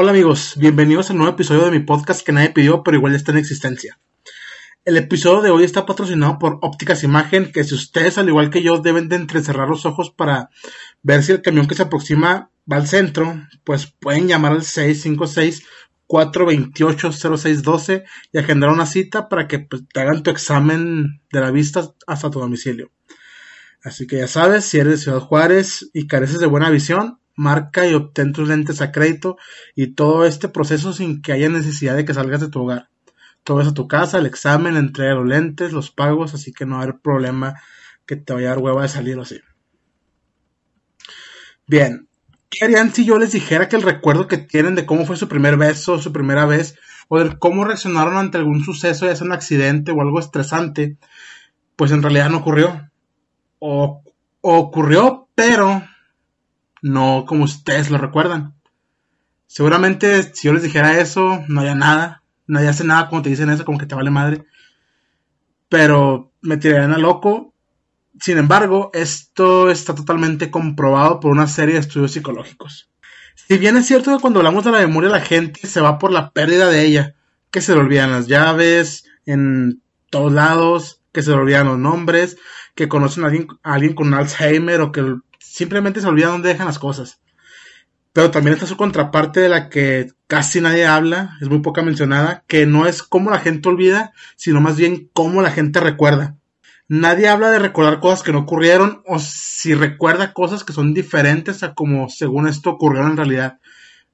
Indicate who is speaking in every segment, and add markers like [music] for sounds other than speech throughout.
Speaker 1: Hola amigos, bienvenidos al nuevo episodio de mi podcast que nadie pidió pero igual está en existencia. El episodio de hoy está patrocinado por Ópticas Imagen, que si ustedes al igual que yo deben de entrecerrar los ojos para ver si el camión que se aproxima va al centro, pues pueden llamar al 656 428 0612 y agendar una cita para que pues, te hagan tu examen de la vista hasta tu domicilio. Así que ya sabes, si eres de Ciudad Juárez y careces de buena visión, marca y obtén tus lentes a crédito y todo este proceso sin que haya necesidad de que salgas de tu hogar. Todo es a tu casa, el examen, la entrega de los lentes, los pagos, así que no va a haber problema que te vaya a dar hueva de salir así. Bien, ¿qué harían si yo les dijera que el recuerdo que tienen de cómo fue su primer beso, su primera vez, o de cómo reaccionaron ante algún suceso, ya sea un accidente o algo estresante, pues en realidad no ocurrió? O ocurrió, pero no como ustedes lo recuerdan. Seguramente si yo les dijera eso, no haya nada. Nadie hace nada como te dicen eso, como que te vale madre. Pero me tirarían a loco. Sin embargo, esto está totalmente comprobado por una serie de estudios psicológicos. Si bien es cierto que cuando hablamos de la memoria la gente se va por la pérdida de ella, que se le olvidan las llaves en todos lados, que se le olvidan los nombres, que conocen a alguien, a alguien con Alzheimer o que simplemente se olvida dónde dejan las cosas. Pero también está su contraparte de la que casi nadie habla, es muy poca mencionada, que no es cómo la gente olvida, sino más bien cómo la gente recuerda. Nadie habla de recordar cosas que no ocurrieron o si recuerda cosas que son diferentes a como según esto ocurrieron en realidad.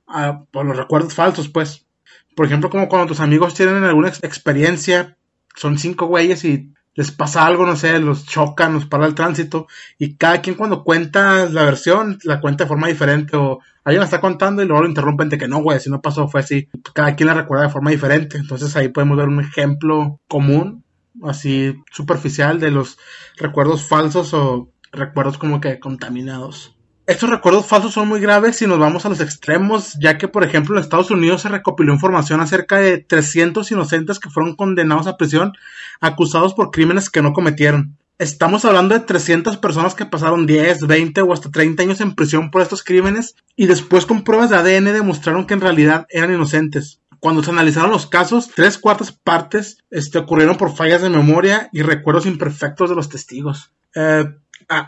Speaker 1: Ah, por los recuerdos falsos, pues. Por ejemplo, como cuando tus amigos tienen alguna experiencia, son cinco güeyes y les pasa algo, no sé, los chocan, los para el tránsito, y cada quien cuando cuenta la versión, la cuenta de forma diferente, o alguien la está contando y luego lo interrumpen de que no, güey, si no pasó, fue así. Cada quien la recuerda de forma diferente. Entonces ahí podemos ver un ejemplo común, así superficial, de los recuerdos falsos o recuerdos como que contaminados. Estos recuerdos falsos son muy graves si nos vamos a los extremos, ya que, por ejemplo, en Estados Unidos se recopiló información acerca de 300 inocentes que fueron condenados a prisión acusados por crímenes que no cometieron. Estamos hablando de 300 personas que pasaron 10, 20 o hasta 30 años en prisión por estos crímenes y después con pruebas de ADN demostraron que en realidad eran inocentes. Cuando se analizaron los casos, tres cuartas partes este, ocurrieron por fallas de memoria y recuerdos imperfectos de los testigos. Eh,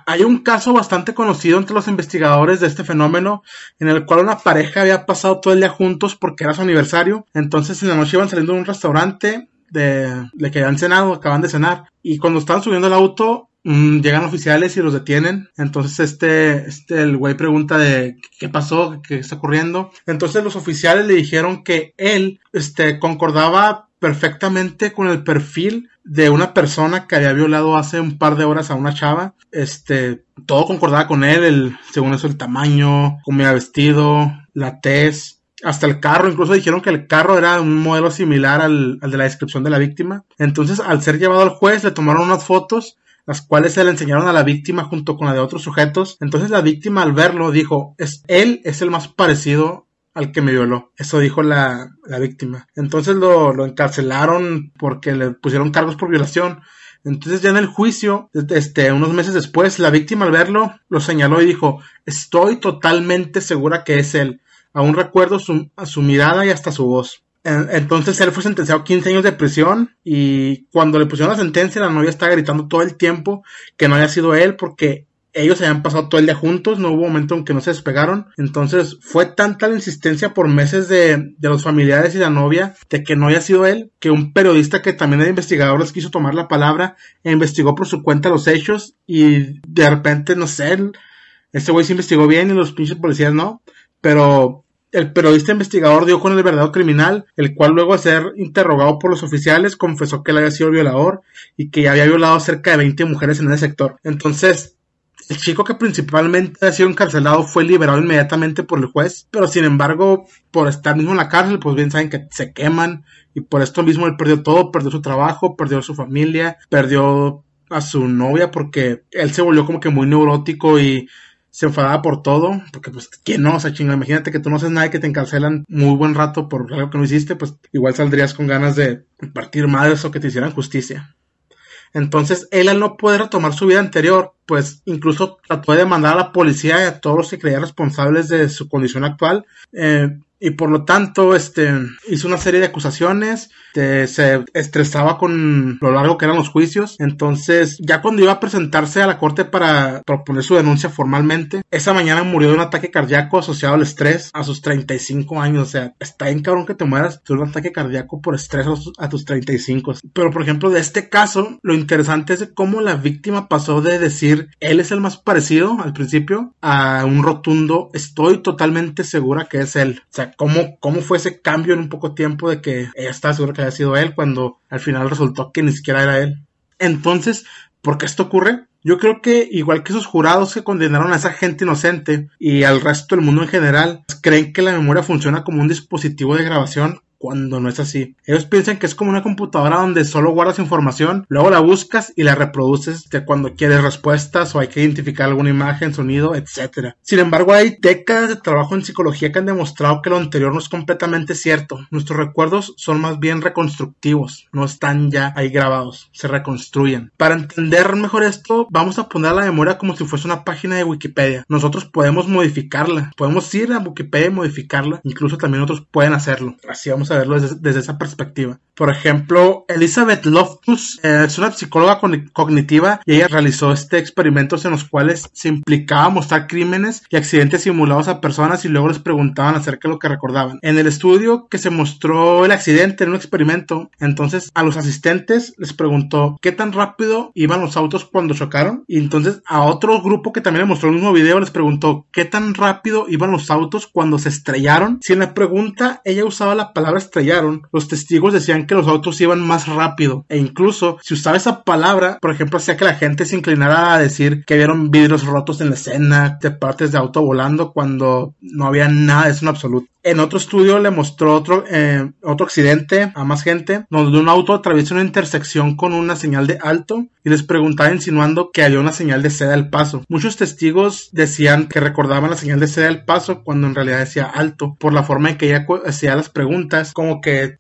Speaker 1: hay un caso bastante conocido entre los investigadores de este fenómeno en el cual una pareja había pasado todo el día juntos porque era su aniversario. Entonces en la noche iban saliendo de un restaurante de, de que habían cenado, acaban de cenar. Y cuando estaban subiendo el auto, mm, llegan oficiales y los detienen. Entonces este, este, el güey pregunta de qué pasó, qué está ocurriendo. Entonces los oficiales le dijeron que él, este, concordaba perfectamente con el perfil de una persona que había violado hace un par de horas a una chava. Este, todo concordaba con él, el, según eso el tamaño, cómo había vestido, la tez, hasta el carro, incluso dijeron que el carro era un modelo similar al, al de la descripción de la víctima. Entonces, al ser llevado al juez, le tomaron unas fotos las cuales se le enseñaron a la víctima junto con la de otros sujetos. Entonces la víctima al verlo dijo, es, él es el más parecido al que me violó. Eso dijo la, víctima. Entonces lo, lo, encarcelaron porque le pusieron cargos por violación. Entonces ya en el juicio, este, unos meses después, la víctima al verlo lo señaló y dijo, estoy totalmente segura que es él. Aún recuerdo su, su mirada y hasta su voz. Entonces él fue sentenciado a 15 años de prisión y cuando le pusieron la sentencia la novia estaba gritando todo el tiempo que no había sido él porque ellos habían pasado todo el día juntos, no hubo momento en que no se despegaron. Entonces fue tanta la insistencia por meses de, los familiares y la novia de que no haya sido él, que un periodista que también era investigador les quiso tomar la palabra e investigó por su cuenta los hechos y de repente, no sé, este güey se investigó bien y los pinches policías no, pero el periodista investigador dio con el verdadero criminal, el cual luego de ser interrogado por los oficiales confesó que él había sido violador y que había violado cerca de 20 mujeres en ese sector. Entonces, el chico que principalmente ha sido encarcelado fue liberado inmediatamente por el juez, pero sin embargo, por estar mismo en la cárcel, pues bien saben que se queman y por esto mismo él perdió todo, perdió su trabajo, perdió su familia, perdió a su novia porque él se volvió como que muy neurótico y se enfadaba por todo, porque pues, ¿quién no? O chinga, imagínate que tú no haces nada y que te encarcelan muy buen rato por algo que no hiciste, pues igual saldrías con ganas de partir madres o que te hicieran justicia. Entonces, él al no poder retomar su vida anterior, pues incluso trató de demandar a la policía y a todos los que creían responsables de su condición actual, eh, y por lo tanto este hizo una serie de acusaciones se estresaba con lo largo que eran los juicios. Entonces ya cuando iba a presentarse a la corte para proponer su denuncia formalmente esa mañana murió de un ataque cardíaco asociado al estrés a sus 35 años. O sea está bien cabrón que te mueras de un ataque cardíaco por estrés a tus 35 pero por ejemplo de este caso lo interesante es cómo la víctima pasó de decir él es el más parecido al principio a un rotundo estoy totalmente segura que es él o cómo, cómo fue ese cambio en un poco tiempo de que ella estaba segura que había sido él cuando al final resultó que ni siquiera era él. Entonces, ¿por qué esto ocurre? Yo creo que igual que esos jurados que condenaron a esa gente inocente y al resto del mundo en general, creen que la memoria funciona como un dispositivo de grabación cuando no es así. Ellos piensan que es como una computadora donde solo guardas información, luego la buscas y la reproduces de cuando quieres respuestas o hay que identificar alguna imagen, sonido, etc. Sin embargo, hay décadas de trabajo en psicología que han demostrado que lo anterior no es completamente cierto. Nuestros recuerdos son más bien reconstructivos, no están ya ahí grabados, se reconstruyen. Para entender mejor esto, vamos a poner la memoria como si fuese una página de Wikipedia. Nosotros podemos modificarla, podemos ir a Wikipedia y modificarla, incluso también otros pueden hacerlo. Así vamos a verlo desde, esa perspectiva. Por ejemplo, Elizabeth Loftus eh, es una psicóloga cognitiva y ella realizó este experimentos en los cuales se implicaba mostrar crímenes y accidentes simulados a personas y luego les preguntaban acerca de lo que recordaban. En el estudio que se mostró el accidente en un experimento, entonces a los asistentes les preguntó qué tan rápido iban los autos cuando chocaron y entonces a otro grupo que también le mostró el mismo video les preguntó qué tan rápido iban los autos cuando se estrellaron. Si en la pregunta ella usaba la palabra estrellaron, los testigos decían que los autos iban más rápido e incluso si usaba esa palabra, por ejemplo, hacía que la gente se inclinara a decir que vieron vidrios rotos en la escena, de partes de auto volando cuando no había nada de eso absoluto. En otro estudio le mostró otro, eh, otro accidente a más gente, donde un auto atraviesa una intersección con una señal de alto y les preguntaba insinuando que había una señal de ceda al paso. Muchos testigos decían que recordaban la señal de ceda al paso cuando en realidad decía alto, por la forma en que ella hacía las preguntas, como que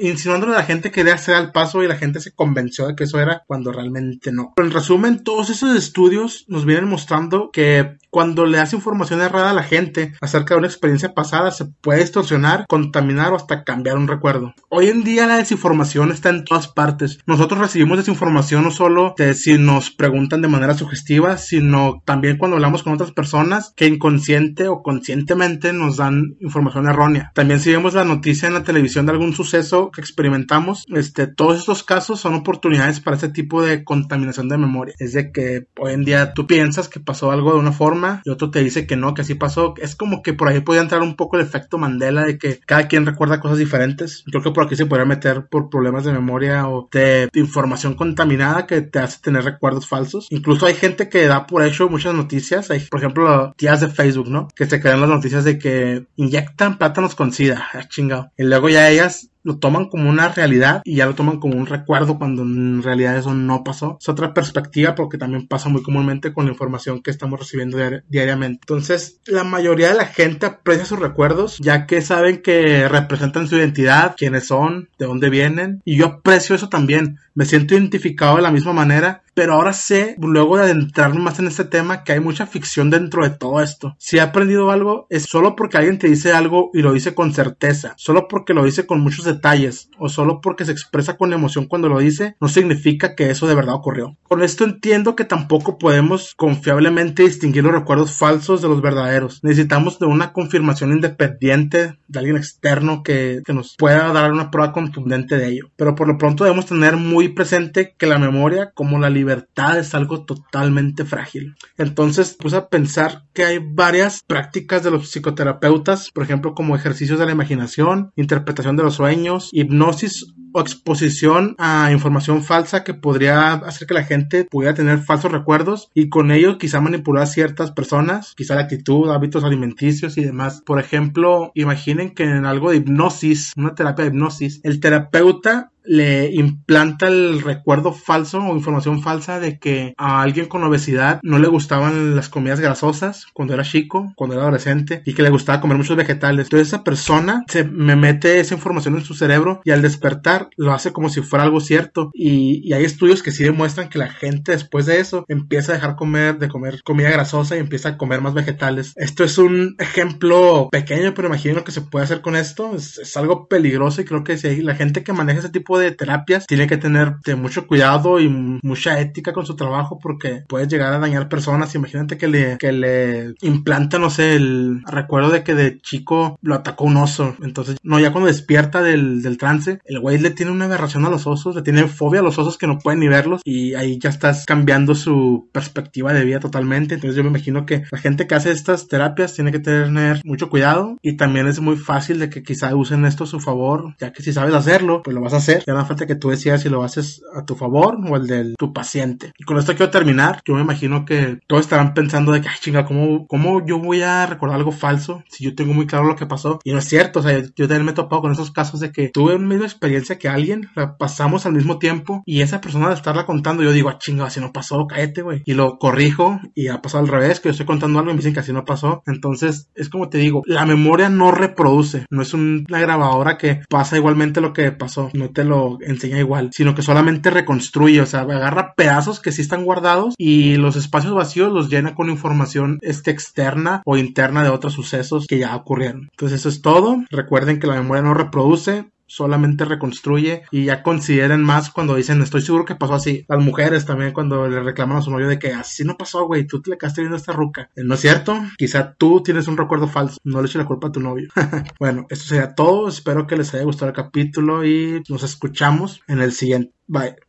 Speaker 1: insinuando a la gente que quería ceder al paso y la gente se convenció de que eso era cuando realmente no. Pero en resumen, todos esos estudios nos vienen mostrando que cuando le das información errada a la gente acerca de una experiencia pasada, se puede distorsionar, contaminar o hasta cambiar un recuerdo. Hoy en día la desinformación está en todas partes. Nosotros recibimos desinformación no solo de si nos preguntan de manera sugestiva, sino también cuando hablamos con otras personas que inconsciente o conscientemente nos dan información errónea. También si vemos la noticia en la televisión de algún suceso que experimentamos, este, todos estos casos son oportunidades para ese tipo de contaminación de memoria. Es de que hoy en día tú piensas que pasó algo de una forma y otro te dice que no, que así pasó. Es como que por ahí puede entrar un poco el efecto Mandela de que cada quien recuerda cosas diferentes. Creo que por aquí se podría meter por problemas de memoria o de información contaminada que te hace tener recuerdos falsos. Incluso hay gente que da por hecho muchas noticias. Hay, por ejemplo, tías de Facebook, ¿no? Que se crean las noticias de que inyectan plátanos con sida. Ah, chingado. Y luego ya ellas lo toman como una realidad y ya lo toman como un recuerdo cuando en realidad eso no pasó. Es otra perspectiva porque también pasa muy comúnmente con la información que estamos recibiendo diariamente. Entonces, la mayoría de la gente aprecia sus recuerdos ya que saben que representan su identidad, quiénes son, de dónde vienen. Y yo aprecio eso también. Me siento identificado de la misma manera pero ahora sé, luego de adentrarme más en este tema, que hay mucha ficción dentro de todo esto. Si he aprendido algo, es solo porque alguien te dice algo y lo dice con certeza, solo porque lo dice con muchos detalles, o solo porque se expresa con emoción cuando lo dice, no significa que eso de verdad ocurrió. Con esto entiendo que tampoco podemos confiablemente distinguir los recuerdos falsos de los verdaderos. Necesitamos de una confirmación independiente de alguien externo que, que nos pueda dar una prueba contundente de ello. Pero por lo pronto debemos tener muy presente que la memoria, como la libertad, libertad es algo totalmente frágil. Entonces puse a pensar que hay varias prácticas de los psicoterapeutas, por ejemplo, como ejercicios de la imaginación, interpretación de los sueños, hipnosis o exposición a información falsa que podría hacer que la gente pudiera tener falsos recuerdos y con ello quizá manipular a ciertas personas, quizá la actitud, hábitos alimenticios y demás. Por ejemplo, imaginen que en algo de hipnosis, una terapia de hipnosis, el terapeuta le implanta el recuerdo falso o información falsa de que a alguien con obesidad no le gustaban las comidas grasosas cuando era chico, cuando era adolescente y que le gustaba comer muchos vegetales. Entonces esa persona se me mete esa información en su cerebro y al despertar lo hace como si fuera algo cierto y, hay estudios que sí demuestran que la gente después de eso empieza a dejar comer de comer comida grasosa y empieza a comer más vegetales. Esto es un ejemplo pequeño, pero imagino que se puede hacer con esto. Es, algo peligroso y creo que si hay, la gente que maneja ese tipo de terapias tiene que tener mucho cuidado y mucha ética con su trabajo porque puede llegar a dañar personas. Imagínate que le, que le implanta, no sé, el recuerdo de que de chico lo atacó un oso. Entonces, no, ya cuando despierta del, del trance, el güey le tiene una aberración a los osos, le tiene fobia a los osos que no pueden ni verlos y ahí ya estás cambiando su perspectiva de vida totalmente. Entonces yo me imagino que la gente que hace estas terapias tiene que tener mucho cuidado y también es muy fácil de que quizá usen esto a su favor, ya que si sabes hacerlo, pues lo vas a hacer. Ya no falta que tú decidas si lo haces a tu favor o el de tu paciente. Y con esto quiero terminar. Yo me imagino que todos estarán pensando de que, ay chinga, ¿cómo, ¿cómo yo voy a recordar algo falso si yo tengo muy claro lo que pasó? Y no es cierto, o sea, yo también me he topado con esos casos de que tuve una misma experiencia que alguien, la pasamos al mismo tiempo y esa persona de estarla contando, yo digo, ah, chinga, si no pasó, cállate, güey. Y lo corrijo y ha pasado al revés, que yo estoy contando algo y me dicen que así no pasó. Entonces, es como te digo, la memoria no reproduce, no es una grabadora que pasa igualmente lo que pasó, no te lo enseña igual, sino que solamente reconstruye, o sea, agarra pedazos que sí están guardados y los espacios vacíos los llena con información este, externa o interna de otros sucesos que ya ocurrieron. Entonces, eso es todo. Recuerden que la memoria no reproduce, solamente reconstruye y ya consideren más cuando dicen estoy seguro que pasó así. Las mujeres también cuando le reclaman a su novio de que así no pasó, güey, tú te le quedaste viendo esta ruca. Eh, ¿No es cierto? Quizá tú tienes un recuerdo falso, no le eches la culpa a tu novio. [laughs] bueno, esto sería todo, espero que les haya gustado el capítulo y nos escuchamos en el siguiente. Bye.